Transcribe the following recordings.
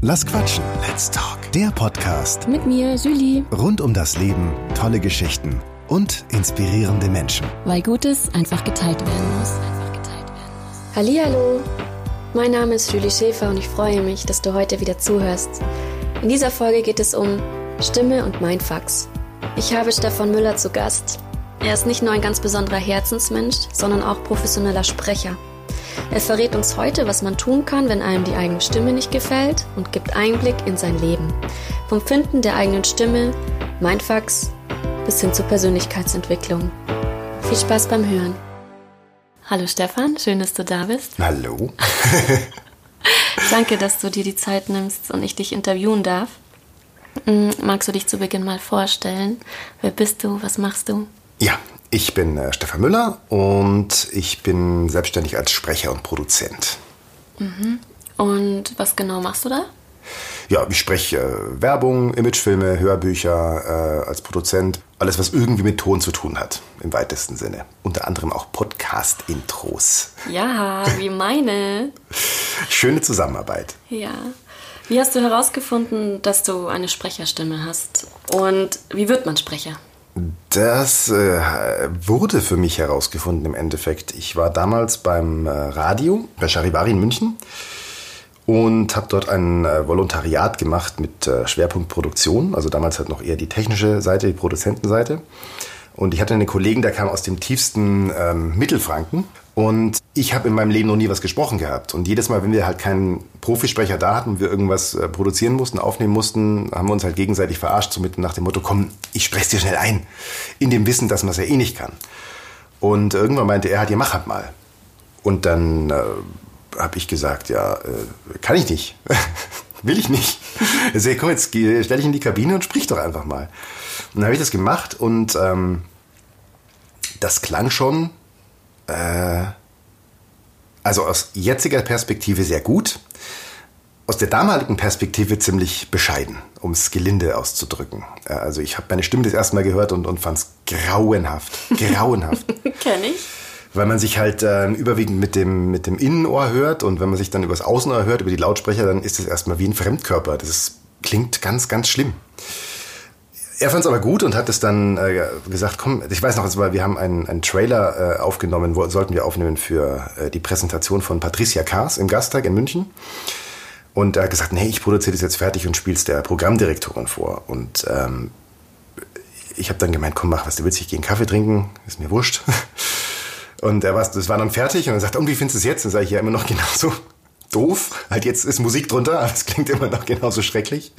Lass quatschen. Let's talk. Der Podcast Mit mir, Julie. rund um das Leben, tolle Geschichten und inspirierende Menschen. Weil Gutes einfach geteilt werden muss. Hallihallo, mein Name ist Julie Schäfer und ich freue mich, dass du heute wieder zuhörst. In dieser Folge geht es um Stimme und Mindfucks. Ich habe Stefan Müller zu Gast. Er ist nicht nur ein ganz besonderer Herzensmensch, sondern auch professioneller Sprecher. Er verrät uns heute, was man tun kann, wenn einem die eigene Stimme nicht gefällt und gibt Einblick in sein Leben. Vom Finden der eigenen Stimme, Mindfucks bis hin zur Persönlichkeitsentwicklung. Viel Spaß beim Hören. Hallo Stefan, schön, dass du da bist. Hallo. Danke, dass du dir die Zeit nimmst und ich dich interviewen darf. Mm, Magst du dich zu Beginn mal vorstellen? Wer bist du? Was machst du? Ja, ich bin äh, Stefan Müller und ich bin selbstständig als Sprecher und Produzent. Und was genau machst du da? Ja, ich spreche äh, Werbung, Imagefilme, Hörbücher äh, als Produzent. Alles, was irgendwie mit Ton zu tun hat, im weitesten Sinne. Unter anderem auch Podcast-Intros. Ja, wie meine. Schöne Zusammenarbeit. Ja. Wie hast du herausgefunden, dass du eine Sprecherstimme hast? Und wie wird man Sprecher? Das äh, wurde für mich herausgefunden im Endeffekt. Ich war damals beim äh, Radio bei Charivari in München und habe dort ein äh, Volontariat gemacht mit äh, Schwerpunkt Produktion. Also damals halt noch eher die technische Seite, die Produzentenseite. Und ich hatte einen Kollegen, der kam aus dem tiefsten ähm, Mittelfranken. Und ich habe in meinem Leben noch nie was gesprochen gehabt. Und jedes Mal, wenn wir halt keinen Profisprecher da hatten wir irgendwas äh, produzieren mussten, aufnehmen mussten, haben wir uns halt gegenseitig verarscht, so mit nach dem Motto, komm, ich sprech's dir schnell ein. In dem Wissen, dass man es ja eh nicht kann. Und irgendwann meinte er halt, ja, mach halt mal. Und dann äh, habe ich gesagt, ja, äh, kann ich nicht. Will ich nicht. Sagt, komm, jetzt geh- stell dich in die Kabine und sprich doch einfach mal. Und dann habe ich das gemacht und ähm, das klang schon, äh, also aus jetziger Perspektive sehr gut, aus der damaligen Perspektive ziemlich bescheiden, um es gelinde auszudrücken. Äh, Also ich habe meine Stimme das erste Mal gehört und, und fand es grauenhaft, grauenhaft. Kenn ich. weil man sich halt ähm, überwiegend mit dem, mit dem Innenohr hört und wenn man sich dann übers Außenohr hört, über die Lautsprecher, dann ist das erstmal wie ein Fremdkörper. Das ist, klingt ganz, ganz schlimm. Er fand es aber gut und hat es dann äh, gesagt, komm, ich weiß noch, es wir haben einen, einen Trailer äh, aufgenommen, wo, sollten wir aufnehmen für äh, die Präsentation von Patricia Kaas im Gasttag in München. Und er hat gesagt, nee, ich produziere das jetzt fertig und spiel's der Programmdirektorin vor. Und ähm, ich habe dann gemeint, komm, mach, was du willst, ich gehe Kaffee trinken, ist mir wurscht. Und er war, das war dann fertig und er sagt, und wie findest du es jetzt? Dann sage ich ja immer noch genauso doof. Halt jetzt ist Musik drunter, aber es klingt immer noch genauso schrecklich.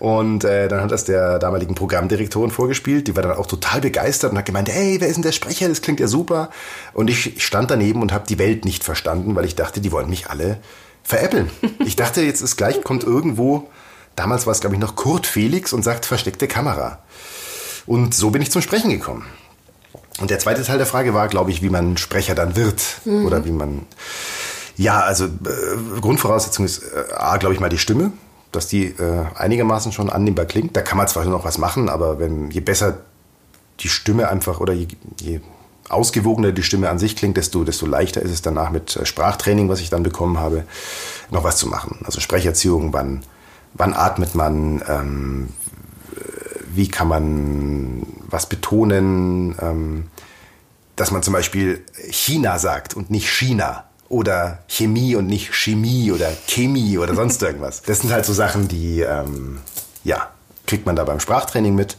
Und äh, dann hat das der damaligen Programmdirektorin vorgespielt. Die war dann auch total begeistert und hat gemeint, hey, wer ist denn der Sprecher? Das klingt ja super. Und ich stand daneben und habe die Welt nicht verstanden, weil ich dachte, die wollen mich alle veräppeln. Ich dachte, jetzt ist gleich, kommt irgendwo, damals war es glaube ich noch Kurt Felix und sagt versteckte Kamera. Und so bin ich zum Sprechen gekommen. Und der zweite Teil der Frage war, glaube ich, wie man Sprecher dann wird. Oder wie man. Ja, also äh, Grundvoraussetzung ist äh, A, glaube ich mal die Stimme, dass die äh, einigermaßen schon annehmbar klingt. Da kann man zwar noch was machen, aber wenn, je besser die Stimme einfach oder je, je ausgewogener die Stimme an sich klingt, desto, desto leichter ist es danach mit äh, Sprachtraining, was ich dann bekommen habe, noch was zu machen. Also Sprecherziehung, wann, wann atmet man, ähm, wie kann man was betonen, ähm, dass man zum Beispiel China sagt und nicht China oder Chemie und nicht Chemie oder Chemie oder sonst irgendwas. Das sind halt so Sachen, die, ähm, ja, kriegt man da beim Sprachtraining mit.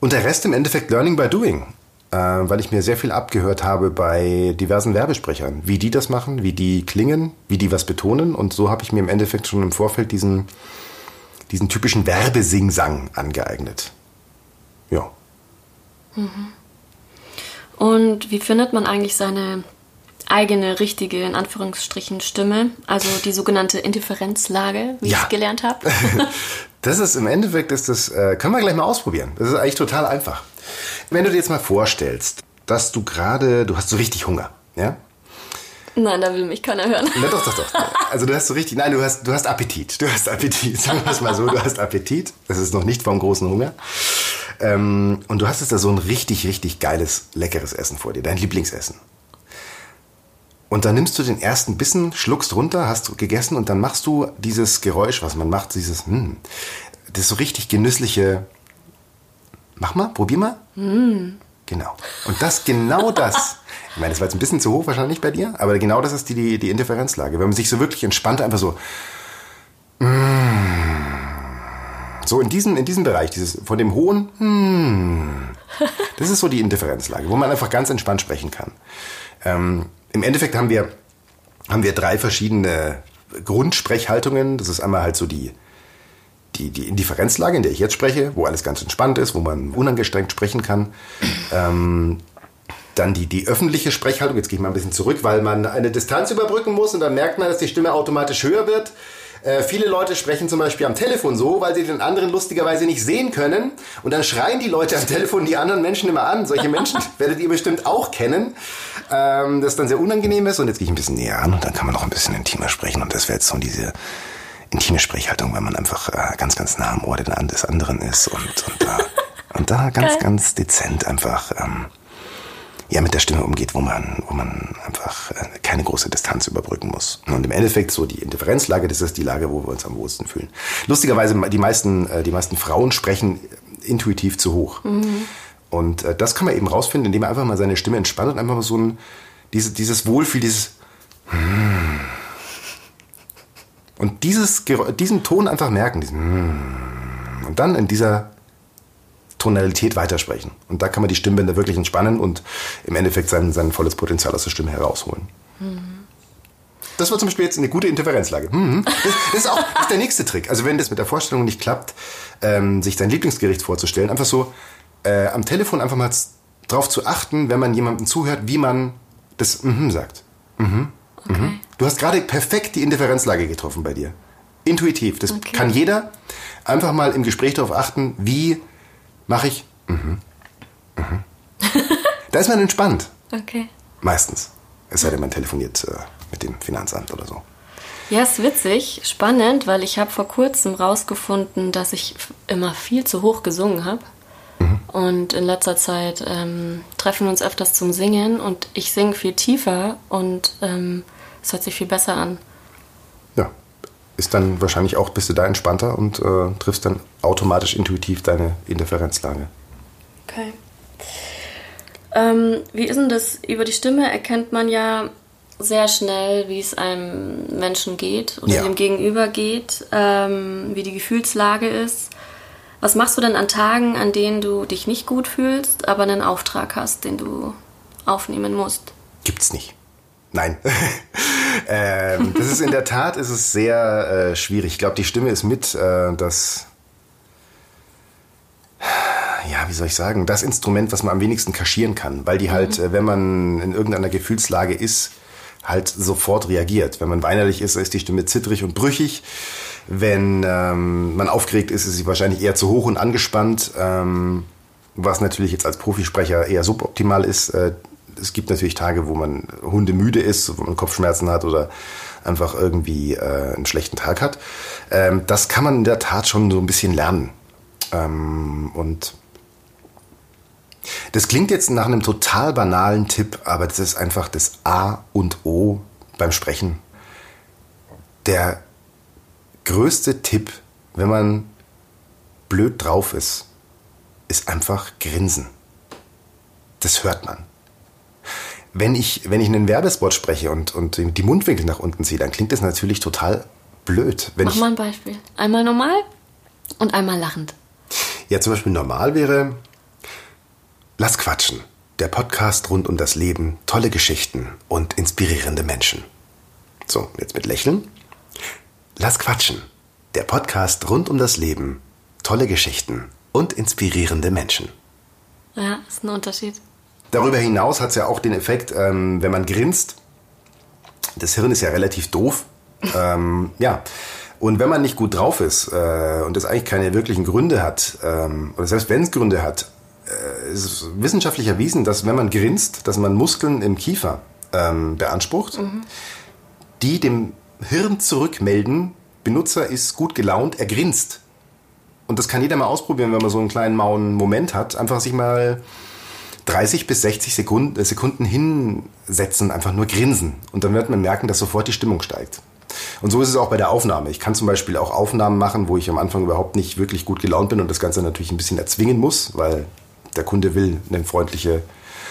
Und der Rest im Endeffekt Learning by Doing, äh, weil ich mir sehr viel abgehört habe bei diversen Werbesprechern, wie die das machen, wie die klingen, wie die was betonen. Und so habe ich mir im Endeffekt schon im Vorfeld diesen, diesen typischen Werbesingsang angeeignet. Ja. Und wie findet man eigentlich seine eigene, richtige, in Anführungsstrichen, Stimme? Also die sogenannte Indifferenzlage, wie Ja. ich gelernt habe. Das ist im Endeffekt, ist das, äh, können wir gleich mal ausprobieren. Das ist eigentlich total einfach. Wenn du dir jetzt mal vorstellst, dass du gerade, du hast so richtig Hunger, ja? Nein, da will mich keiner hören. Na doch, doch, doch. Also du hast so richtig, nein, du hast, du hast Appetit. Du hast Appetit. Sagen wir es mal so, du hast Appetit. Das ist noch nicht vom großen Hunger. Ähm, und du hast jetzt da so ein richtig, richtig geiles, leckeres Essen vor dir, dein Lieblingsessen. Und dann nimmst du den ersten Bissen, schluckst runter, hast gegessen und dann machst du dieses Geräusch, was man macht, dieses, hm, das so richtig genüssliche. Mach mal, probier mal. Mm. Genau. Und das, genau das. Ich meine, das war jetzt ein bisschen zu hoch wahrscheinlich bei dir, aber genau das ist die, die, die Interferenzlage. Wenn man sich so wirklich entspannt, einfach so. Mm, so in diesem, in diesem Bereich, dieses von dem hohen, mm, das ist so die Interferenzlage, wo man einfach ganz entspannt sprechen kann. Ähm, Im Endeffekt haben wir, haben wir drei verschiedene Grundsprechhaltungen. Das ist einmal halt so die, die, die Indifferenzlage, in der ich jetzt spreche, wo alles ganz entspannt ist, wo man unangestrengt sprechen kann. Ähm, dann die, die öffentliche Sprechhaltung, jetzt gehe ich mal ein bisschen zurück, weil man eine Distanz überbrücken muss und dann merkt man, dass die Stimme automatisch höher wird. Äh, viele Leute sprechen zum Beispiel am Telefon so, weil sie den anderen lustigerweise nicht sehen können. Und dann schreien die Leute am Telefon die anderen Menschen immer an. Solche Menschen werdet ihr bestimmt auch kennen. Ähm, das dann sehr unangenehm ist. Und jetzt gehe ich ein bisschen näher an und dann kann man noch ein bisschen intimer sprechen. Und das wäre jetzt so diese intime Sprechhaltung, weil man einfach äh, ganz, ganz nah am Ohr des anderen ist und, und, da, und da ganz, ganz dezent einfach ähm, ja mit der Stimme umgeht, wo man, wo man einfach äh, keine große Distanz überbrücken muss. Und im Endeffekt so die Indifferenzlage, das ist die Lage, wo wir uns am wohlsten fühlen. Lustigerweise, die meisten, äh, die meisten Frauen sprechen intuitiv zu hoch. Mhm. Und äh, das kann man eben rausfinden, indem man einfach mal seine Stimme entspannt und einfach mal so ein, diese, dieses Wohlfühl, dieses und dieses, diesen Ton einfach merken, diesen und dann in dieser Tonalität weitersprechen. Und da kann man die Stimmbänder wirklich entspannen und im Endeffekt sein, sein volles Potenzial aus der Stimme herausholen. Mhm. Das war zum Beispiel jetzt eine gute Interferenzlage. Mhm. Das, das, ist auch das ist der nächste Trick. Also wenn das mit der Vorstellung nicht klappt, ähm, sich sein Lieblingsgericht vorzustellen, einfach so äh, am Telefon einfach mal drauf zu achten, wenn man jemandem zuhört, wie man das mhm sagt. Mhm. Okay. Mhm. Du hast gerade perfekt die Interferenzlage getroffen bei dir. Intuitiv. Das okay. kann jeder. Einfach mal im Gespräch darauf achten, wie Mache ich. Mhm. Mhm. da ist man entspannt. Okay. Meistens. Es sei denn, man telefoniert äh, mit dem Finanzamt oder so. Ja, ist witzig, spannend, weil ich habe vor kurzem rausgefunden, dass ich immer viel zu hoch gesungen habe. Mhm. Und in letzter Zeit ähm, treffen wir uns öfters zum Singen und ich singe viel tiefer und ähm, es hört sich viel besser an ist dann wahrscheinlich auch, bist du da entspannter und äh, triffst dann automatisch intuitiv deine Interferenzlage. Okay. Ähm, wie ist denn das? Über die Stimme erkennt man ja sehr schnell, wie es einem Menschen geht oder ja. dem Gegenüber geht, ähm, wie die Gefühlslage ist. Was machst du denn an Tagen, an denen du dich nicht gut fühlst, aber einen Auftrag hast, den du aufnehmen musst? Gibt's nicht. Nein. ähm, das ist in der Tat ist es sehr äh, schwierig. Ich glaube, die Stimme ist mit äh, das, ja, wie soll ich sagen, das Instrument, was man am wenigsten kaschieren kann, weil die halt, mhm. äh, wenn man in irgendeiner Gefühlslage ist, halt sofort reagiert. Wenn man weinerlich ist, ist die Stimme zittrig und brüchig. Wenn ähm, man aufgeregt ist, ist sie wahrscheinlich eher zu hoch und angespannt. Ähm, was natürlich jetzt als Profisprecher eher suboptimal ist. Äh, es gibt natürlich Tage, wo man hundemüde ist, wo man Kopfschmerzen hat oder einfach irgendwie äh, einen schlechten Tag hat. Ähm, das kann man in der Tat schon so ein bisschen lernen. Ähm, und das klingt jetzt nach einem total banalen Tipp, aber das ist einfach das A und O beim Sprechen. Der größte Tipp, wenn man blöd drauf ist, ist einfach grinsen. Das hört man wenn ich, wenn ich einen Werbespot spreche und, und die Mundwinkel nach unten ziehe, dann klingt das natürlich total blöd. Wenn Mach mal ein Beispiel. Einmal normal und einmal lachend. Ja, zum Beispiel normal wäre, lass quatschen. Der Podcast rund um das Leben, tolle Geschichten und inspirierende Menschen. So, jetzt mit Lächeln. Lass quatschen. Der Podcast rund um das Leben, tolle Geschichten und inspirierende Menschen. Ja, ist ein Unterschied. Darüber hinaus hat es ja auch den Effekt, ähm, wenn man grinst, das Hirn ist ja relativ doof. ähm, ja. Und wenn man nicht gut drauf ist äh, und es eigentlich keine wirklichen Gründe hat, ähm, oder selbst wenn es Gründe hat, äh, ist es wissenschaftlich erwiesen, dass wenn man grinst, dass man Muskeln im Kiefer ähm, beansprucht, mhm. die dem Hirn zurückmelden, Benutzer ist gut gelaunt, er grinst. Und das kann jeder mal ausprobieren, wenn man so einen kleinen mauen Moment hat. Einfach sich mal 30 bis 60 Sekunden, äh, Sekunden hinsetzen, einfach nur grinsen. Und dann wird man merken, dass sofort die Stimmung steigt. Und so ist es auch bei der Aufnahme. Ich kann zum Beispiel auch Aufnahmen machen, wo ich am Anfang überhaupt nicht wirklich gut gelaunt bin und das Ganze natürlich ein bisschen erzwingen muss, weil der Kunde will eine freundliche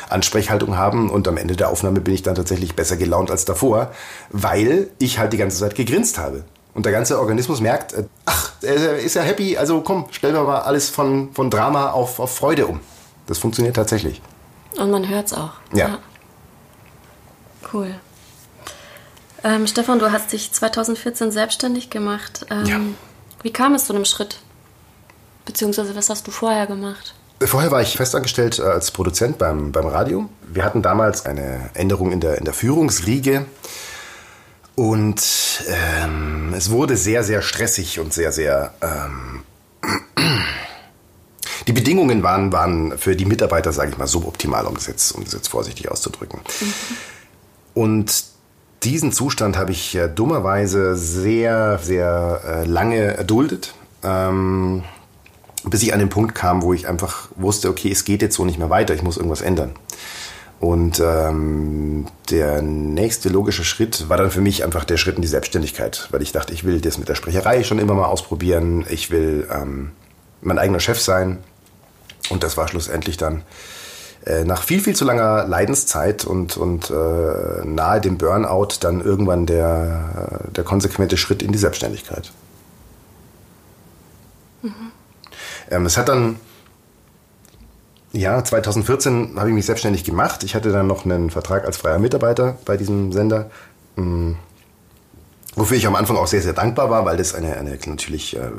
Ansprechhaltung haben und am Ende der Aufnahme bin ich dann tatsächlich besser gelaunt als davor, weil ich halt die ganze Zeit gegrinst habe. Und der ganze Organismus merkt, äh, ach, er ist ja happy, also komm, stellen wir mal alles von, von Drama auf, auf Freude um. Das funktioniert tatsächlich. Und man hört es auch. Ja. ja. Cool. Ähm, Stefan, du hast dich 2014 selbstständig gemacht. Ähm, ja. Wie kam es zu einem Schritt? Beziehungsweise was hast du vorher gemacht? Vorher war ich festangestellt äh, als Produzent beim, beim Radio. Wir hatten damals eine Änderung in der, in der Führungsriege. Und ähm, es wurde sehr, sehr stressig und sehr, sehr... Ähm, die Bedingungen waren, waren für die Mitarbeiter, sage ich mal, suboptimal, um das jetzt, um das jetzt vorsichtig auszudrücken. Mhm. Und diesen Zustand habe ich äh, dummerweise sehr, sehr äh, lange erduldet. Ähm, bis ich an den Punkt kam, wo ich einfach wusste, okay, es geht jetzt so nicht mehr weiter, ich muss irgendwas ändern. Und ähm, der nächste logische Schritt war dann für mich einfach der Schritt in die Selbstständigkeit, weil ich dachte, ich will das mit der Sprecherei schon immer mal ausprobieren, ich will ähm, mein eigener Chef sein. Und das war schlussendlich dann äh, nach viel, viel zu langer Leidenszeit und, und äh, nahe dem Burnout dann irgendwann der, der konsequente Schritt in die Selbstständigkeit. Mhm. Ähm, es hat dann, ja, 2014 habe ich mich selbstständig gemacht. Ich hatte dann noch einen Vertrag als freier Mitarbeiter bei diesem Sender. Mhm. Wofür ich am Anfang auch sehr, sehr dankbar war, weil das eine, eine natürlich äh,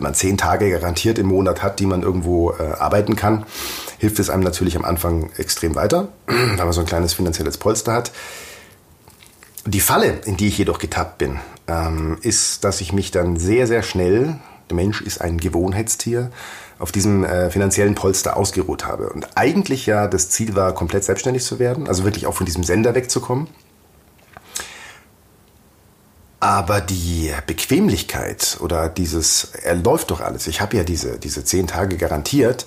wenn man zehn Tage garantiert im Monat hat, die man irgendwo äh, arbeiten kann, hilft es einem natürlich am Anfang extrem weiter, weil man so ein kleines finanzielles Polster hat. Die Falle, in die ich jedoch getappt bin, ähm, ist, dass ich mich dann sehr, sehr schnell, der Mensch ist ein Gewohnheitstier, auf diesem äh, finanziellen Polster ausgeruht habe. Und eigentlich ja das Ziel war, komplett selbstständig zu werden, also wirklich auch von diesem Sender wegzukommen. Aber die Bequemlichkeit oder dieses, er läuft doch alles, ich habe ja diese, diese zehn Tage garantiert,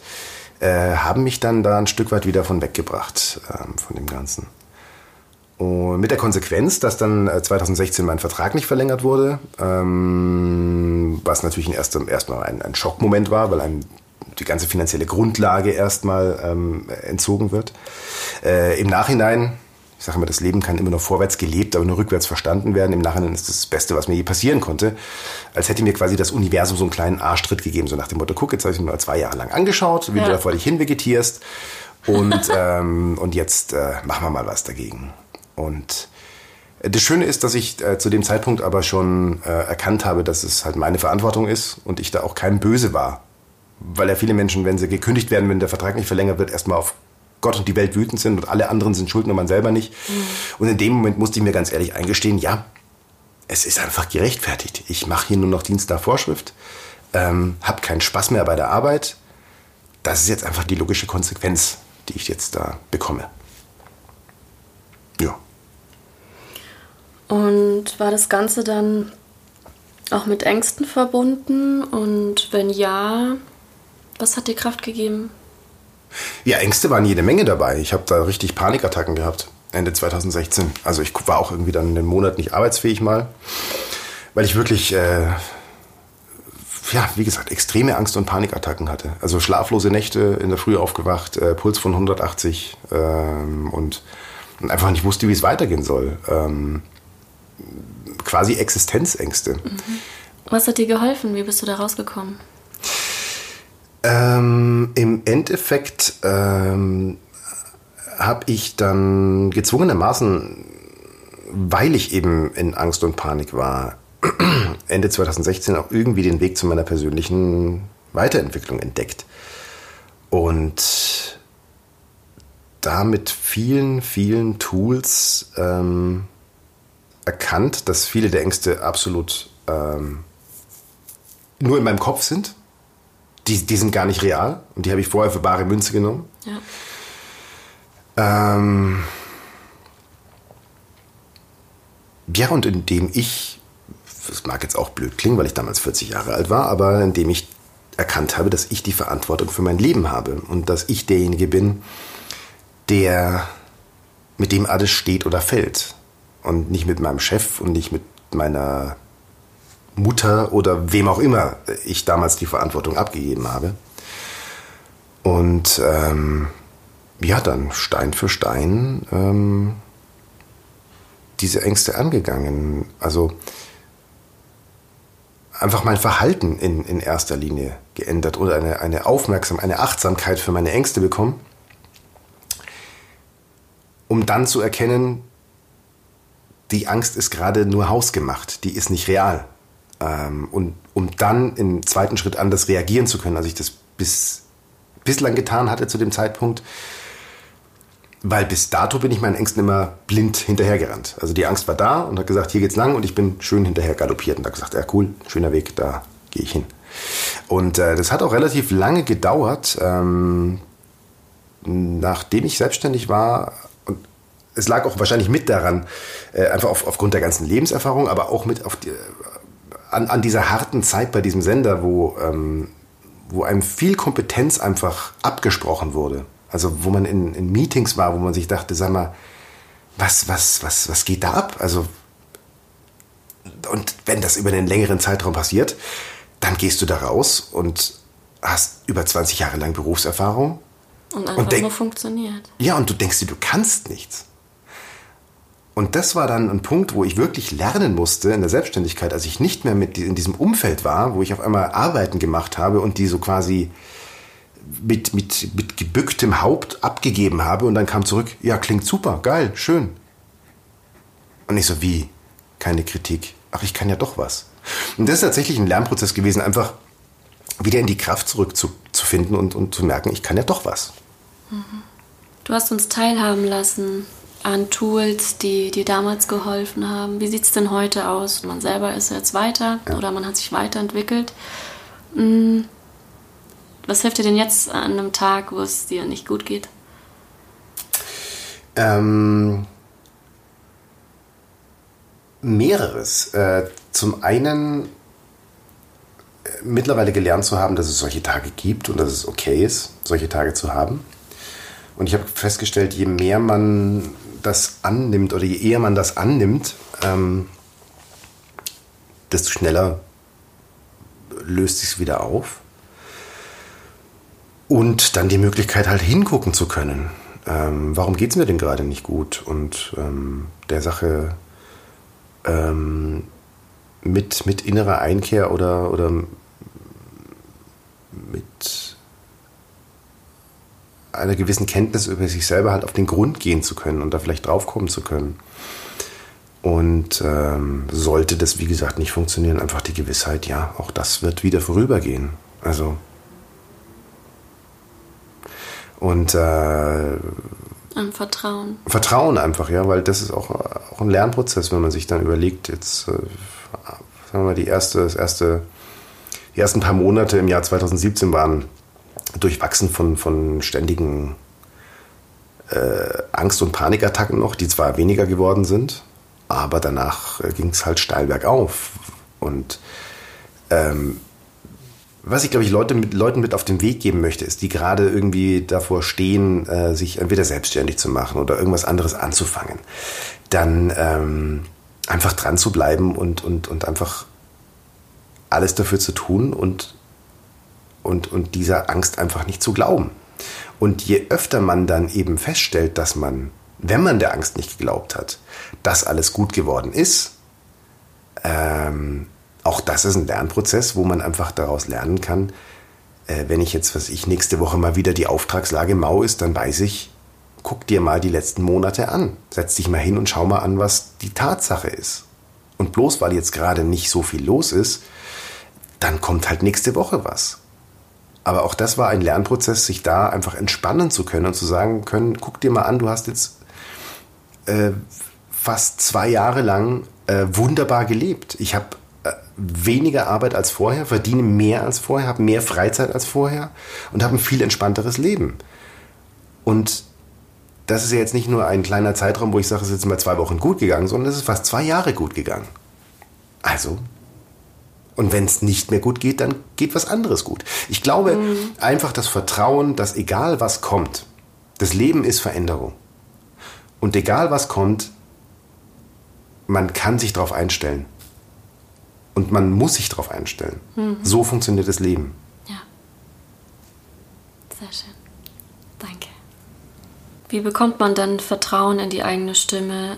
äh, haben mich dann da ein Stück weit wieder von weggebracht, ähm, von dem Ganzen. Und mit der Konsequenz, dass dann 2016 äh, mein Vertrag nicht verlängert wurde, ähm, was natürlich erst, erstmal ein, ein Schockmoment war, weil einem die ganze finanzielle Grundlage erstmal ähm, entzogen wird. Äh, Im Nachhinein ich sage immer, das Leben kann immer nur vorwärts gelebt, aber nur rückwärts verstanden werden. Im Nachhinein ist das das Beste, was mir je passieren konnte. Als hätte mir quasi das Universum so einen kleinen Arschtritt gegeben, so nach dem Motto, guck, jetzt habe ich mir mal zwei Jahre lang angeschaut, wie ja. du da vor dich hin vegetierst und, ähm, und jetzt äh, machen wir mal was dagegen. Und äh, das Schöne ist, dass ich äh, zu dem Zeitpunkt aber schon äh, erkannt habe, dass es halt meine Verantwortung ist und ich da auch kein Böse war. Weil ja viele Menschen, wenn sie gekündigt werden, wenn der Vertrag nicht verlängert wird, erstmal auf Gott und die Welt wütend sind und alle anderen sind schuld, nur man selber nicht. Mhm. Und in dem Moment musste ich mir ganz ehrlich eingestehen, ja, es ist einfach gerechtfertigt. Ich mache hier nur noch Dienst nach Vorschrift, ähm, habe keinen Spaß mehr bei der Arbeit. Das ist jetzt einfach die logische Konsequenz, die ich jetzt da bekomme. Ja. Und war das Ganze dann auch mit Ängsten verbunden? Und wenn ja, was hat dir Kraft gegeben? Ja, Ängste waren jede Menge dabei. Ich habe da richtig Panikattacken gehabt. Ende 2016. Also ich war auch irgendwie dann einen Monat nicht arbeitsfähig mal, weil ich wirklich, äh, ja, wie gesagt, extreme Angst- und Panikattacken hatte. Also schlaflose Nächte, in der Früh aufgewacht, äh, Puls von 180 ähm, und, und, einfach nicht wusste, wie es weitergehen soll. Ähm, quasi Existenzängste. Mhm. Was hat dir geholfen? Wie bist du da rausgekommen? Ähm, Im Endeffekt ähm, habe ich dann gezwungenermaßen, weil ich eben in Angst und Panik war, Ende 2016 auch irgendwie den Weg zu meiner persönlichen Weiterentwicklung entdeckt. Und da mit vielen, vielen Tools ähm, erkannt, dass viele der Ängste absolut ähm, nur in meinem Kopf sind die, die sind gar nicht real und die habe ich vorher für bare Münze genommen. Ja. Ähm, ja, und indem ich, das mag jetzt auch blöd klingen, weil ich damals 40 Jahre alt war, aber indem ich erkannt habe, dass ich die Verantwortung für mein Leben habe und dass ich derjenige bin, der, mit dem alles steht oder fällt. Und nicht mit meinem Chef und nicht mit meiner Mutter oder wem auch immer ich damals die Verantwortung abgegeben habe. Und ähm, ja, dann Stein für Stein ähm, diese Ängste angegangen. Also einfach mein Verhalten in, in erster Linie geändert oder eine, eine Aufmerksamkeit, eine Achtsamkeit für meine Ängste bekommen, um dann zu erkennen, die Angst ist gerade nur hausgemacht, die ist nicht real. Ähm, und um dann im zweiten Schritt anders reagieren zu können, als ich das bis, bislang getan hatte zu dem Zeitpunkt, weil bis dato bin ich meinen Ängsten immer blind hinterhergerannt. Also die Angst war da und hat gesagt, hier geht's lang und ich bin schön hinterher galoppiert und habe gesagt, ja cool, schöner Weg, da gehe ich hin. Und äh, das hat auch relativ lange gedauert, ähm, nachdem ich selbstständig war. Und es lag auch wahrscheinlich mit daran, äh, einfach auf, aufgrund der ganzen Lebenserfahrung, aber auch mit auf die, an, an dieser harten Zeit bei diesem Sender, wo, ähm, wo einem viel Kompetenz einfach abgesprochen wurde. Also wo man in, in Meetings war, wo man sich dachte, sag mal, was, was, was, was geht da ab? Also, und wenn das über einen längeren Zeitraum passiert, dann gehst du da raus und hast über 20 Jahre lang Berufserfahrung. Und einfach und denk, nur funktioniert. Ja, und du denkst dir, du kannst nichts. Und das war dann ein Punkt, wo ich wirklich lernen musste in der Selbstständigkeit, als ich nicht mehr mit in diesem Umfeld war, wo ich auf einmal Arbeiten gemacht habe und die so quasi mit, mit, mit gebücktem Haupt abgegeben habe und dann kam zurück, ja, klingt super, geil, schön. Und ich so, wie? Keine Kritik. Ach, ich kann ja doch was. Und das ist tatsächlich ein Lernprozess gewesen, einfach wieder in die Kraft zurückzufinden und, und zu merken, ich kann ja doch was. Du hast uns teilhaben lassen an Tools, die dir damals geholfen haben. Wie sieht es denn heute aus? Man selber ist jetzt weiter ja. oder man hat sich weiterentwickelt. Hm. Was hilft dir denn jetzt an einem Tag, wo es dir nicht gut geht? Ähm, mehreres. Äh, zum einen äh, mittlerweile gelernt zu haben, dass es solche Tage gibt und dass es okay ist, solche Tage zu haben. Und ich habe festgestellt, je mehr man das annimmt oder je eher man das annimmt, ähm, desto schneller löst sich es wieder auf. Und dann die Möglichkeit halt hingucken zu können. Ähm, warum geht es mir denn gerade nicht gut? Und ähm, der Sache ähm, mit, mit innerer Einkehr oder, oder mit einer gewissen Kenntnis über sich selber halt auf den Grund gehen zu können und da vielleicht draufkommen zu können. Und ähm, sollte das, wie gesagt, nicht funktionieren, einfach die Gewissheit, ja, auch das wird wieder vorübergehen. Also und äh, Am Vertrauen. Vertrauen einfach, ja, weil das ist auch, auch ein Lernprozess, wenn man sich dann überlegt, jetzt, äh, sagen wir mal, die erste, das erste, die ersten paar Monate im Jahr 2017 waren durchwachsen von, von ständigen äh, Angst- und Panikattacken noch, die zwar weniger geworden sind, aber danach äh, ging es halt steil bergauf. Und ähm, was ich, glaube ich, Leute mit, Leuten mit auf den Weg geben möchte, ist, die gerade irgendwie davor stehen, äh, sich entweder selbstständig zu machen oder irgendwas anderes anzufangen, dann ähm, einfach dran zu bleiben und, und, und einfach alles dafür zu tun und, und, und dieser Angst einfach nicht zu glauben. Und je öfter man dann eben feststellt, dass man, wenn man der Angst nicht geglaubt hat, dass alles gut geworden ist, ähm, auch das ist ein Lernprozess, wo man einfach daraus lernen kann, äh, wenn ich jetzt, was ich nächste Woche mal wieder die Auftragslage mau ist, dann weiß ich, guck dir mal die letzten Monate an. Setz dich mal hin und schau mal an, was die Tatsache ist. Und bloß weil jetzt gerade nicht so viel los ist, dann kommt halt nächste Woche was. Aber auch das war ein Lernprozess, sich da einfach entspannen zu können und zu sagen können, guck dir mal an, du hast jetzt äh, fast zwei Jahre lang äh, wunderbar gelebt. Ich habe weniger Arbeit als vorher, verdiene mehr als vorher, habe mehr Freizeit als vorher und habe ein viel entspannteres Leben. Und das ist ja jetzt nicht nur ein kleiner Zeitraum, wo ich sage, es ist jetzt mal zwei Wochen gut gegangen, sondern es ist fast zwei Jahre gut gegangen. Also, und wenn es nicht mehr gut geht, dann geht was anderes gut. Ich glaube mhm. einfach das Vertrauen, dass egal was kommt, Das Leben ist Veränderung. Und egal was kommt, man kann sich darauf einstellen. Und man muss sich darauf einstellen. Mhm. So funktioniert das Leben. Ja. Sehr schön. Danke. Wie bekommt man dann Vertrauen in die eigene Stimme?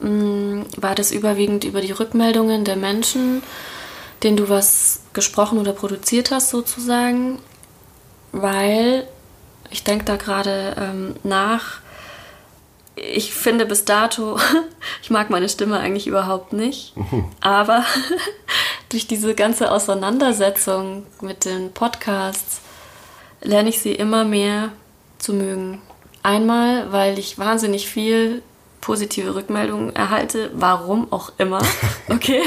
Hm, war das überwiegend über die Rückmeldungen der Menschen, denen du was gesprochen oder produziert hast, sozusagen? Weil ich denke da gerade ähm, nach. Ich finde bis dato, ich mag meine Stimme eigentlich überhaupt nicht, mhm. aber durch diese ganze Auseinandersetzung mit den Podcasts lerne ich sie immer mehr zu mögen. Einmal, weil ich wahnsinnig viel positive Rückmeldungen erhalte, warum auch immer. Okay.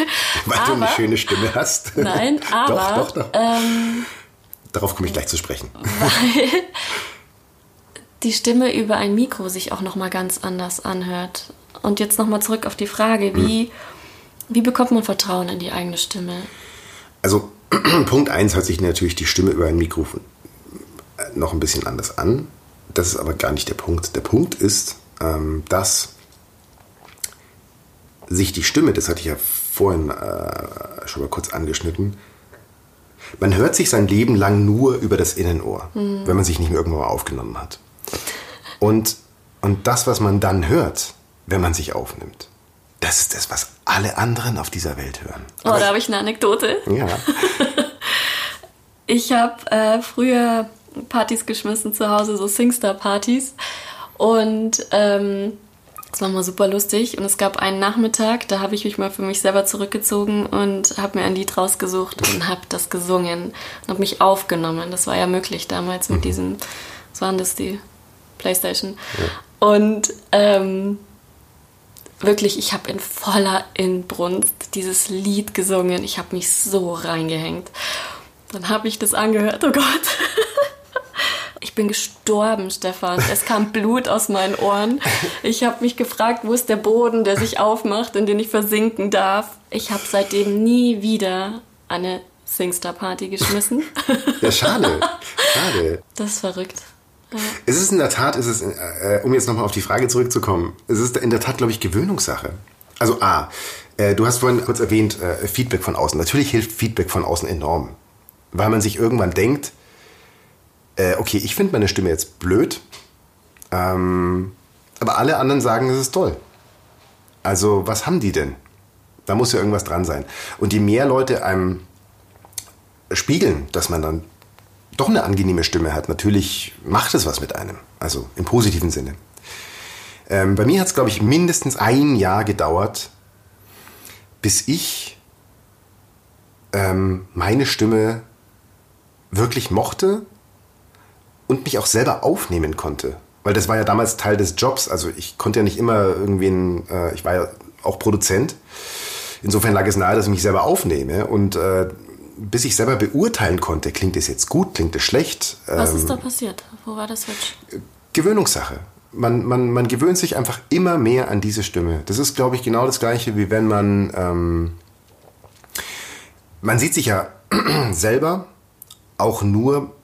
weil aber, du eine schöne Stimme hast. Nein, aber. doch, doch, doch. Ähm, Darauf komme ich gleich zu sprechen. Weil die Stimme über ein Mikro sich auch nochmal ganz anders anhört. Und jetzt nochmal zurück auf die Frage, wie, hm. wie bekommt man Vertrauen in die eigene Stimme? Also Punkt 1 hört sich natürlich die Stimme über ein Mikrofon äh, noch ein bisschen anders an. Das ist aber gar nicht der Punkt. Der Punkt ist, ähm, dass sich die Stimme, das hatte ich ja vorhin äh, schon mal kurz angeschnitten, man hört sich sein Leben lang nur über das Innenohr, mhm. wenn man sich nicht mehr irgendwann mal aufgenommen hat. Und, und das, was man dann hört, wenn man sich aufnimmt, das ist das, was alle anderen auf dieser Welt hören. Oh, Aber da habe ich eine Anekdote. Ja. ich habe äh, früher Partys geschmissen zu Hause, so Singstar-Partys. Und ähm, das war mal super lustig. Und es gab einen Nachmittag, da habe ich mich mal für mich selber zurückgezogen und habe mir ein Lied rausgesucht und habe das gesungen und habe mich aufgenommen. Das war ja möglich damals mit mhm. diesen, was waren das, die Playstation. Ja. Und ähm, wirklich, ich habe in voller Inbrunst dieses Lied gesungen. Ich habe mich so reingehängt. Dann habe ich das angehört. Oh Gott. Ich bin gestorben, Stefan. Es kam Blut aus meinen Ohren. Ich habe mich gefragt, wo ist der Boden, der sich aufmacht, in den ich versinken darf. Ich habe seitdem nie wieder eine Singstar-Party geschmissen. Ja, schade. Schade. Das ist verrückt. Ja. Es ist in der Tat, ist es, äh, um jetzt nochmal auf die Frage zurückzukommen, es ist in der Tat, glaube ich, Gewöhnungssache. Also A, äh, du hast vorhin kurz erwähnt, äh, Feedback von außen. Natürlich hilft Feedback von außen enorm. Weil man sich irgendwann denkt, äh, okay, ich finde meine Stimme jetzt blöd, ähm, aber alle anderen sagen, es ist toll. Also was haben die denn? Da muss ja irgendwas dran sein. Und je mehr Leute einem spiegeln, dass man dann doch eine angenehme Stimme hat, natürlich macht es was mit einem. Also im positiven Sinne. Ähm, bei mir hat es, glaube ich, mindestens ein Jahr gedauert, bis ich ähm, meine Stimme wirklich mochte und mich auch selber aufnehmen konnte. Weil das war ja damals Teil des Jobs. Also ich konnte ja nicht immer irgendwen, äh, ich war ja auch Produzent. Insofern lag es nahe, dass ich mich selber aufnehme. Und äh, bis ich selber beurteilen konnte, klingt es jetzt gut, klingt es schlecht. Was ähm, ist da passiert? Wo war das Switch? Gewöhnungssache. Man, man, man gewöhnt sich einfach immer mehr an diese Stimme. Das ist, glaube ich, genau das Gleiche, wie wenn man. Ähm, man sieht sich ja selber auch nur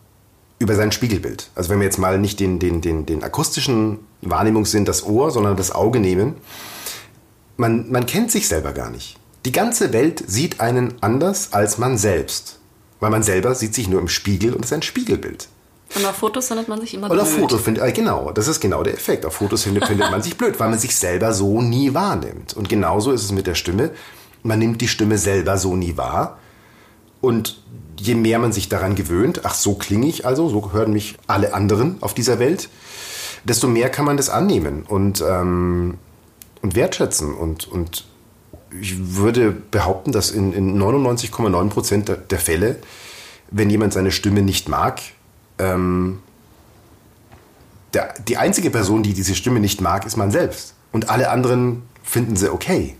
über sein Spiegelbild. Also wenn wir jetzt mal nicht den, den, den, den akustischen Wahrnehmungssinn, das Ohr, sondern das Auge nehmen, man, man kennt sich selber gar nicht. Die ganze Welt sieht einen anders als man selbst. Weil man selber sieht sich nur im Spiegel und ist ein Spiegelbild. Und auf Fotos findet man sich immer blöd. Oder auf Fotos findet, äh, genau, das ist genau der Effekt. Auf Fotos findet, findet man sich blöd, weil man sich selber so nie wahrnimmt. Und genauso ist es mit der Stimme. Man nimmt die Stimme selber so nie wahr. Und je mehr man sich daran gewöhnt, ach so klinge ich also, so hören mich alle anderen auf dieser Welt, desto mehr kann man das annehmen und, ähm, und wertschätzen. Und, und ich würde behaupten, dass in, in 99,9 Prozent der, der, Fälle, wenn jemand seine Stimme nicht mag, ähm, der, die einzige Person, die diese Stimme nicht mag, ist man selbst. Und alle anderen finden sie okay.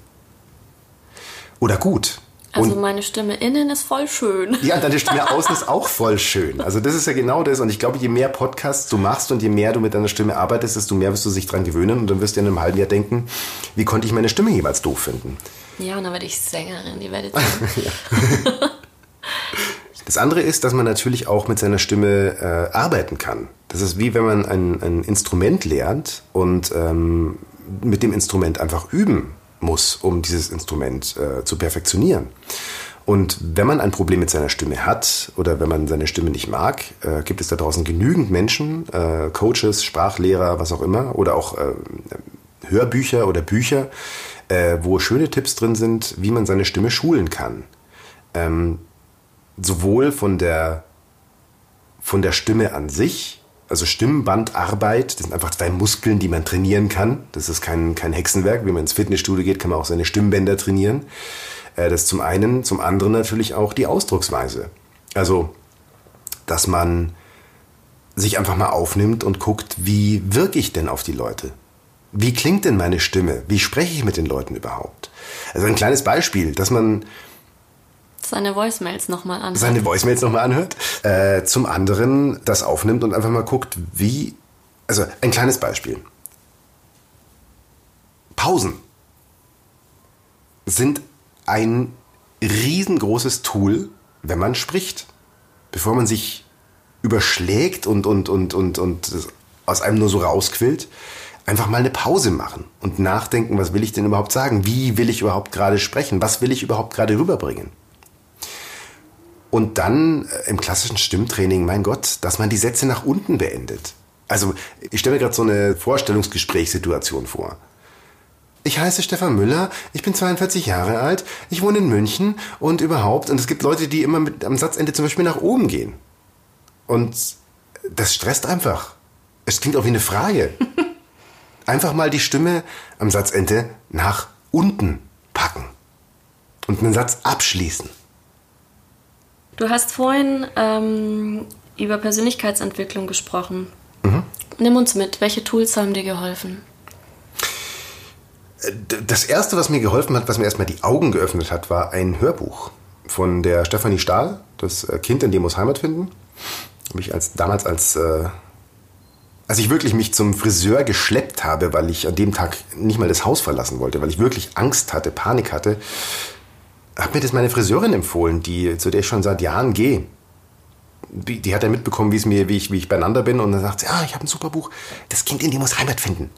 Oder gut. Also und meine Stimme innen ist voll schön. Ja, deine Stimme außen ist auch voll schön. Also das ist ja genau das. Und ich glaube, je mehr Podcasts du machst und je mehr du mit deiner Stimme arbeitest, desto mehr wirst du sich dran gewöhnen. Und dann wirst du in einem halben Jahr denken, wie konnte ich meine Stimme jemals doof finden? Ja, und dann werde ich Sängerin, die werdet Das andere ist, dass man natürlich auch mit seiner Stimme äh, arbeiten kann. Das ist wie wenn man ein, ein Instrument lernt und ähm, mit dem Instrument einfach üben muss, um dieses Instrument äh, zu perfektionieren. Und wenn man ein Problem mit seiner Stimme hat oder wenn man seine Stimme nicht mag, äh, gibt es da draußen genügend Menschen, äh, Coaches, Sprachlehrer, was auch immer, oder auch äh, Hörbücher oder Bücher, äh, wo schöne Tipps drin sind, wie man seine Stimme schulen kann. Ähm, sowohl von der, von der Stimme an sich, also Stimmbandarbeit, das sind einfach zwei Muskeln, die man trainieren kann. Das ist kein, kein Hexenwerk. Wenn man ins Fitnessstudio geht, kann man auch seine Stimmbänder trainieren. Äh, das zum einen, zum anderen natürlich auch die Ausdrucksweise. Also, dass man sich einfach mal aufnimmt und guckt, wie wirke ich denn auf die Leute? Wie klingt denn meine Stimme? Wie spreche ich mit den Leuten überhaupt? Also ein kleines Beispiel, dass man seine Voicemails nochmal anhört. Seine Voicemails nochmal anhört. Äh, zum anderen das aufnimmt und einfach mal guckt, wie. Also ein kleines Beispiel. Pausen sind ein riesengroßes Tool, wenn man spricht. Bevor man sich überschlägt und, und, und, und, und aus einem nur so rausquillt, einfach mal eine Pause machen und nachdenken, was will ich denn überhaupt sagen? Wie will ich überhaupt gerade sprechen? Was will ich überhaupt gerade rüberbringen? Und dann äh, im klassischen Stimmtraining, mein Gott, dass man die Sätze nach unten beendet. Also ich stelle mir gerade so eine Vorstellungsgesprächssituation vor. Ich heiße Stefan Müller, ich bin 42 Jahre alt, ich wohne in München und überhaupt, und es gibt Leute, die immer mit, am Satzende zum Beispiel nach oben gehen. Und das stresst einfach. Es klingt auch wie eine Frage. Einfach mal die Stimme am Satzende nach unten packen und einen Satz abschließen. Du hast vorhin ähm, über Persönlichkeitsentwicklung gesprochen. Mhm. Nimm uns mit, welche Tools haben dir geholfen? Das erste, was mir geholfen hat, was mir erstmal die Augen geöffnet hat, war ein Hörbuch von der Stefanie Stahl, das äh, Kind in dem muss Heimat finden. Habe ich als, damals als äh, als ich wirklich mich zum Friseur geschleppt habe, weil ich an dem Tag nicht mal das Haus verlassen wollte, weil ich wirklich Angst hatte, Panik hatte, hat mir das meine Friseurin empfohlen, die, zu der ich schon seit Jahren gehe. Die, die hat ja mitbekommen, wie es mir, wie ich, wie ich beieinander bin, und dann sagt sie, ah, ich habe ein super Buch, das Kind in dir muss Heimat finden.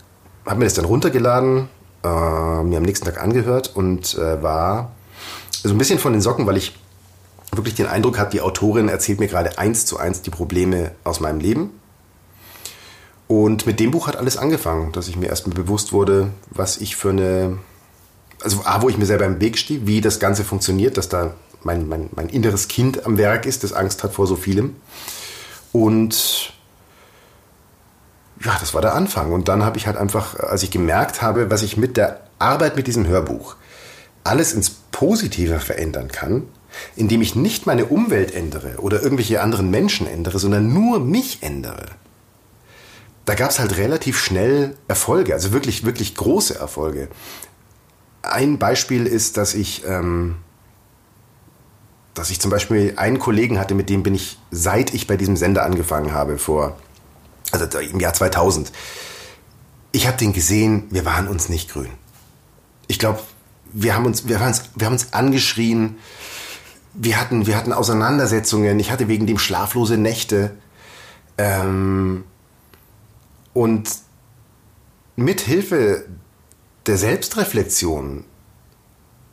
Hab mir das dann runtergeladen, äh, mir am nächsten Tag angehört und äh, war so ein bisschen von den Socken, weil ich wirklich den Eindruck hatte, die Autorin erzählt mir gerade eins zu eins die Probleme aus meinem Leben und mit dem Buch hat alles angefangen, dass ich mir erstmal bewusst wurde, was ich für eine, also A, wo ich mir selber im Weg stehe, wie das Ganze funktioniert, dass da mein, mein, mein inneres Kind am Werk ist, das Angst hat vor so vielem. Und ja, das war der Anfang. Und dann habe ich halt einfach, als ich gemerkt habe, was ich mit der Arbeit mit diesem Hörbuch alles ins Positive verändern kann, indem ich nicht meine Umwelt ändere oder irgendwelche anderen Menschen ändere, sondern nur mich ändere da gab es halt relativ schnell Erfolge, also wirklich, wirklich große Erfolge. Ein Beispiel ist, dass ich, ähm, dass ich zum Beispiel einen Kollegen hatte, mit dem bin ich, seit ich bei diesem Sender angefangen habe, vor, also im Jahr 2000. Ich habe den gesehen, wir waren uns nicht grün. Ich glaube, wir haben uns, wir, wir haben uns angeschrien. Wir hatten, wir hatten Auseinandersetzungen. Ich hatte wegen dem schlaflose Nächte. Ähm, und mit Hilfe der Selbstreflexion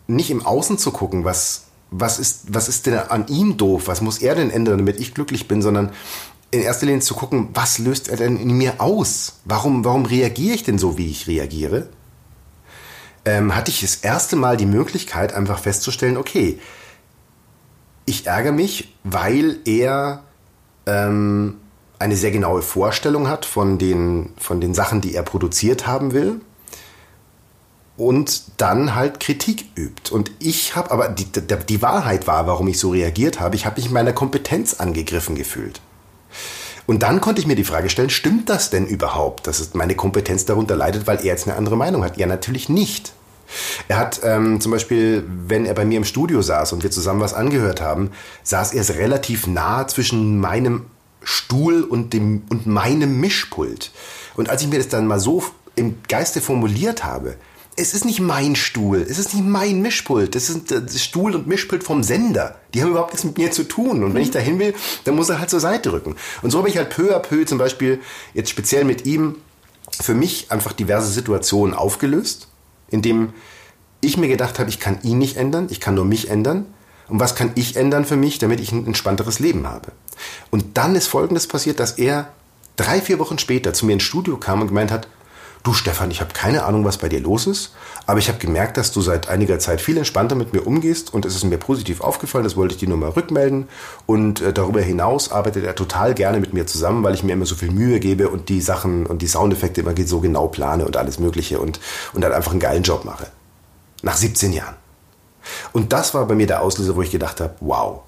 nicht im Außen zu gucken, was, was, ist, was ist denn an ihm doof, was muss er denn ändern, damit ich glücklich bin, sondern in erster Linie zu gucken, was löst er denn in mir aus? Warum, warum reagiere ich denn so, wie ich reagiere? Ähm, hatte ich das erste Mal die Möglichkeit, einfach festzustellen, okay, ich ärgere mich, weil er ähm, eine sehr genaue Vorstellung hat von den, von den Sachen, die er produziert haben will und dann halt Kritik übt. Und ich habe, aber die, die, Wahrheit war, warum ich so reagiert habe, ich habe mich meiner Kompetenz angegriffen gefühlt. Und dann konnte ich mir die Frage stellen, stimmt das denn überhaupt, dass meine Kompetenz darunter leidet, weil er jetzt eine andere Meinung hat? Ja, natürlich nicht. Er hat ähm, zum Beispiel, wenn er bei mir im Studio saß und wir zusammen was angehört haben, saß er relativ nah zwischen meinem Stuhl und, dem, und meinem Mischpult. Und als ich mir das dann mal so im Geiste formuliert habe, es ist nicht mein Stuhl, es ist nicht mein Mischpult, das ist das Stuhl und Mischpult vom Sender. Die haben überhaupt nichts mit mir zu tun. Und wenn ich da hin will, dann muss er halt zur Seite rücken. Und so habe ich halt peu à peu zum Beispiel jetzt speziell mit ihm für mich einfach diverse Situationen aufgelöst, indem ich mir gedacht habe, ich kann ihn nicht ändern, ich kann nur mich ändern. Und was kann ich ändern für mich, damit ich ein entspannteres Leben habe? Und dann ist Folgendes passiert, dass er drei, vier Wochen später zu mir ins Studio kam und gemeint hat, du Stefan, ich habe keine Ahnung, was bei dir los ist, aber ich habe gemerkt, dass du seit einiger Zeit viel entspannter mit mir umgehst und es ist mir positiv aufgefallen, das wollte ich dir nur mal rückmelden und äh, darüber hinaus arbeitet er total gerne mit mir zusammen, weil ich mir immer so viel Mühe gebe und die Sachen und die Soundeffekte immer so genau plane und alles mögliche und, und dann einfach einen geilen Job mache. Nach 17 Jahren. Und das war bei mir der Auslöser, wo ich gedacht habe, wow,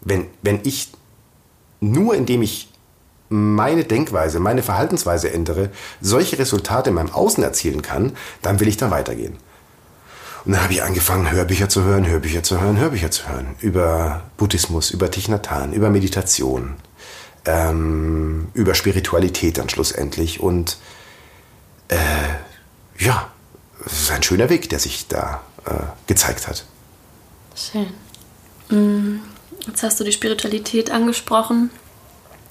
wenn, wenn ich nur indem ich meine Denkweise, meine Verhaltensweise ändere, solche Resultate in meinem Außen erzielen kann, dann will ich da weitergehen. Und dann habe ich angefangen, Hörbücher zu hören, Hörbücher zu hören, Hörbücher zu hören. Über Buddhismus, über Hanh, über Meditation, ähm, über Spiritualität dann schlussendlich. Und äh, ja, es ist ein schöner Weg, der sich da äh, gezeigt hat. Schön. Mm, jetzt hast du die Spiritualität angesprochen.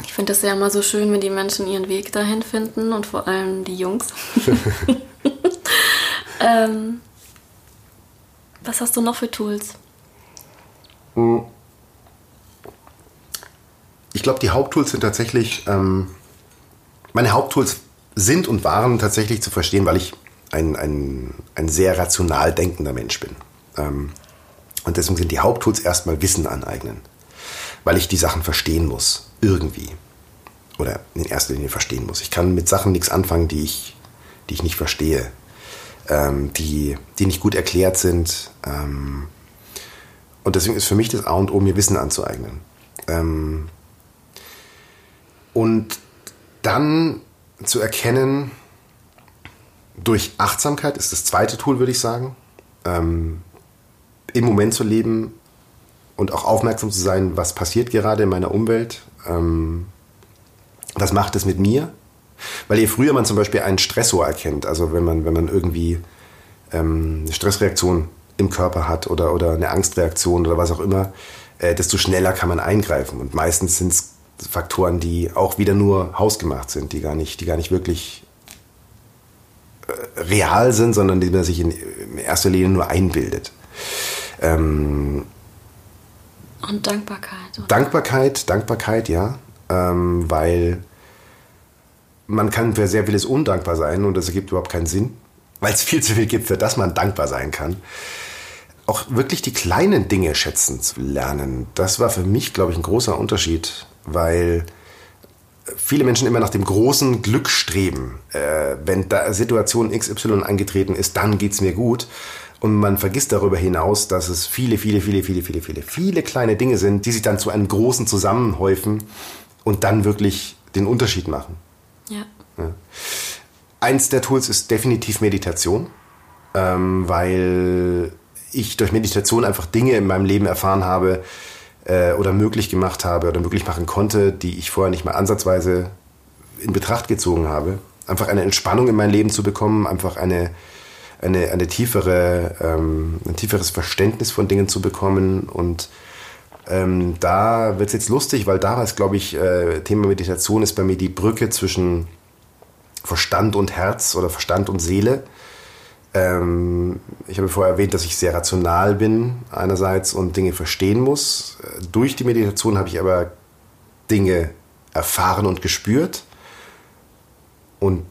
Ich finde es ja immer so schön, wenn die Menschen ihren Weg dahin finden und vor allem die Jungs. ähm, was hast du noch für Tools? Ich glaube, die Haupttools sind tatsächlich, ähm, meine Haupttools sind und waren tatsächlich zu verstehen, weil ich ein, ein, ein sehr rational denkender Mensch bin. Ähm, und deswegen sind die Haupttools erstmal Wissen aneignen, weil ich die Sachen verstehen muss irgendwie. Oder in erster Linie verstehen muss. Ich kann mit Sachen nichts anfangen, die ich, die ich nicht verstehe, ähm, die, die nicht gut erklärt sind. Ähm, und deswegen ist für mich das A und O, mir Wissen anzueignen. Ähm, und dann zu erkennen, durch Achtsamkeit ist das zweite Tool, würde ich sagen, ähm, im Moment zu leben und auch aufmerksam zu sein, was passiert gerade in meiner Umwelt, ähm, was macht es mit mir? Weil je früher man zum Beispiel einen Stressor erkennt, also wenn man, wenn man irgendwie ähm, eine Stressreaktion im Körper hat oder, oder eine Angstreaktion oder was auch immer, äh, desto schneller kann man eingreifen. Und meistens sind es Faktoren, die auch wieder nur hausgemacht sind, die gar nicht, die gar nicht wirklich äh, real sind, sondern die man sich in, erster Linie nur einbildet. Ähm, Und Dankbarkeit. Oder? Dankbarkeit, Dankbarkeit, ja ähm, weil man kann für sehr vieles undankbar sein und das ergibt überhaupt keinen Sinn, weil es viel zu viel gibt, für das man dankbar sein kann. Auch wirklich die kleinen Dinge schätzen zu lernen, das war für mich, glaube ich, ein großer Unterschied, weil viele Menschen immer nach dem großen Glück streben. Äh, wenn da Situation XY angetreten ist, dann geht es mir gut. Und man vergisst darüber hinaus, dass es viele, viele, viele, viele, viele, viele, viele kleine Dinge sind, die sich dann zu einem großen zusammenhäufen und dann wirklich den Unterschied machen. Ja. ja. Eins der Tools ist definitiv Meditation, ähm, weil ich durch Meditation einfach Dinge in meinem Leben erfahren habe äh, oder möglich gemacht habe oder möglich machen konnte, die ich vorher nicht mal ansatzweise in Betracht gezogen habe. Einfach eine Entspannung in mein Leben zu bekommen, einfach eine, eine, eine tiefere, ähm, ein tieferes Verständnis von Dingen zu bekommen und ähm, da wird es jetzt lustig, weil da ist, glaube ich, äh, Thema Meditation ist bei mir die Brücke zwischen Verstand und Herz oder Verstand und Seele. Ähm, ich habe vorher erwähnt, dass ich sehr rational bin einerseits und Dinge verstehen muss. Durch die Meditation habe ich aber Dinge erfahren und gespürt und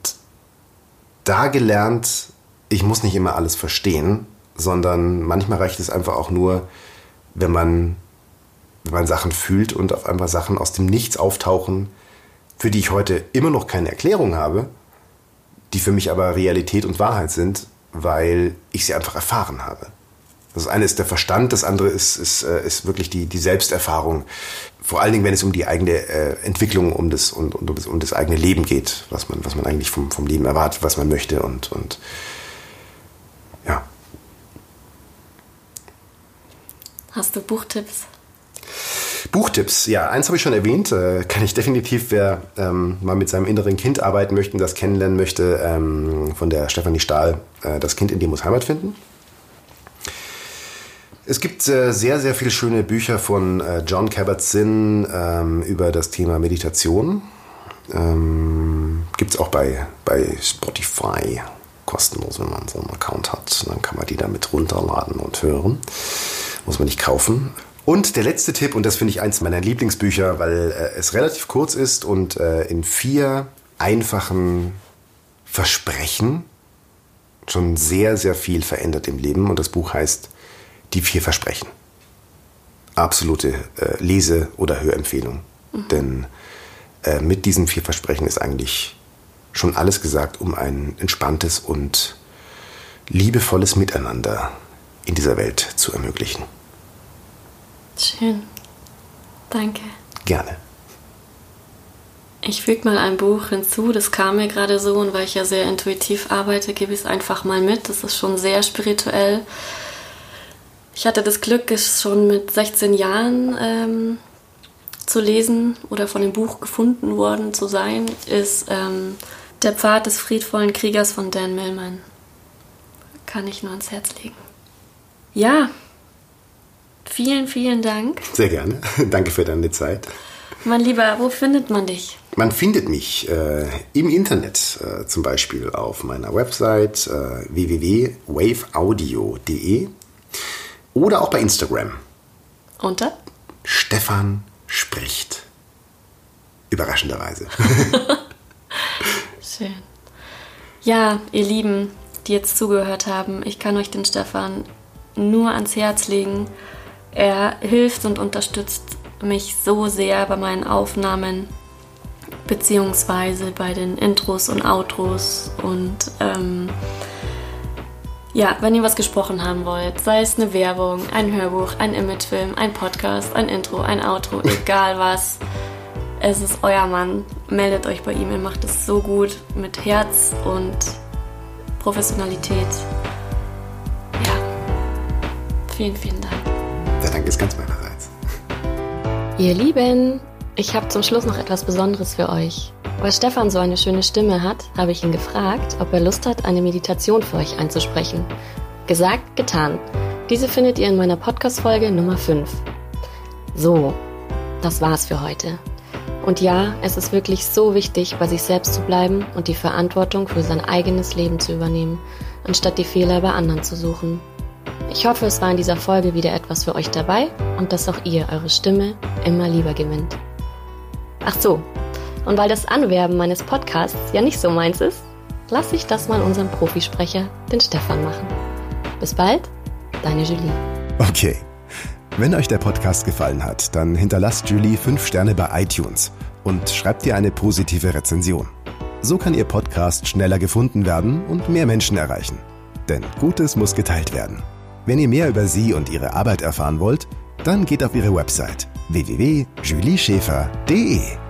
da gelernt, ich muss nicht immer alles verstehen, sondern manchmal reicht es einfach auch nur, wenn man wenn man Sachen fühlt und auf einmal Sachen aus dem Nichts auftauchen, für die ich heute immer noch keine Erklärung habe, die für mich aber Realität und Wahrheit sind, weil ich sie einfach erfahren habe. Das eine ist der Verstand, das andere ist, ist, äh, ist wirklich die, die Selbsterfahrung. Vor allen Dingen, wenn es um die eigene äh, Entwicklung, um das, um, um, das, um das eigene Leben geht, was man, was man eigentlich vom, vom Leben erwartet, was man möchte und, und Hast du Buchtipps? Buchtipps, ja, eins habe ich schon erwähnt, äh, kann ich definitiv, wer ähm, mal mit seinem inneren Kind arbeiten möchte das kennenlernen möchte, ähm, von der Stefanie Stahl, äh, Das Kind in dir muss Heimat finden. Es gibt äh, sehr, sehr viele schöne Bücher von äh, John Kabat-Zinn ähm, über das Thema Meditation. Ähm, gibt es auch bei, bei Spotify kostenlos, wenn man so einen Account hat. Dann kann man die damit runterladen und hören. Muss man nicht kaufen. Und der letzte Tipp, und das finde ich eins meiner Lieblingsbücher, weil äh, es relativ kurz ist und äh, in vier einfachen Versprechen schon sehr, sehr viel verändert im Leben. Und das Buch heißt die vier Versprechen. Absolute äh, Lese- oder Hörempfehlung. Mhm. Denn äh, mit diesen vier Versprechen ist eigentlich schon alles gesagt, um ein entspanntes und liebevolles Miteinander in dieser Welt zu ermöglichen. Schön. Danke. Gerne. Ich füge mal ein Buch hinzu, das kam mir gerade so und weil ich ja sehr intuitiv arbeite, gebe ich es einfach mal mit. Das ist schon sehr spirituell. Ich hatte das Glück, es schon mit 16 Jahren ähm, zu lesen oder von dem Buch gefunden worden zu sein, ist ähm, Der Pfad des friedvollen Kriegers von Dan Millman. Kann ich nur ans Herz legen. Ja, vielen, vielen Dank. Sehr gerne. Danke für deine Zeit. Mein Lieber, wo findet man dich? Man findet mich äh, im Internet, äh, zum Beispiel auf meiner Website äh, www.waveaudio.de oder auch bei Instagram. Unter? Stefan spricht. Überraschenderweise. Schön. Ja, ihr Lieben, die jetzt zugehört haben, ich kann euch den Stefan nur ans Herz legen. Er hilft und unterstützt mich so sehr bei meinen Aufnahmen, beziehungsweise bei den Intros und Outros und ähm, ja, wenn ihr was gesprochen haben wollt, sei es eine Werbung, ein Hörbuch, ein Imagefilm, ein Podcast, ein Intro, ein Outro, egal was, es ist euer Mann. Meldet euch bei ihm, er macht es so gut mit Herz und Professionalität. Ja, vielen, vielen Dank. Der Dank ist ganz meinerseits. Ihr Lieben, ich habe zum Schluss noch etwas Besonderes für euch. Weil Stefan so eine schöne Stimme hat, habe ich ihn gefragt, ob er Lust hat, eine Meditation für euch einzusprechen. Gesagt, getan. Diese findet ihr in meiner Podcast-Folge Nummer 5. So, das war's für heute. Und ja, es ist wirklich so wichtig, bei sich selbst zu bleiben und die Verantwortung für sein eigenes Leben zu übernehmen, anstatt die Fehler bei anderen zu suchen. Ich hoffe, es war in dieser Folge wieder etwas für euch dabei und dass auch ihr eure Stimme immer lieber gewinnt. Ach so, und weil das Anwerben meines Podcasts ja nicht so meins ist, lasse ich das mal unserem Profisprecher, den Stefan, machen. Bis bald, deine Julie. Okay. Wenn euch der Podcast gefallen hat, dann hinterlasst Julie 5 Sterne bei iTunes und schreibt ihr eine positive Rezension. So kann ihr Podcast schneller gefunden werden und mehr Menschen erreichen. Denn Gutes muss geteilt werden. Wenn ihr mehr über sie und ihre Arbeit erfahren wollt, dann geht auf ihre Website www.julieschäfer.de.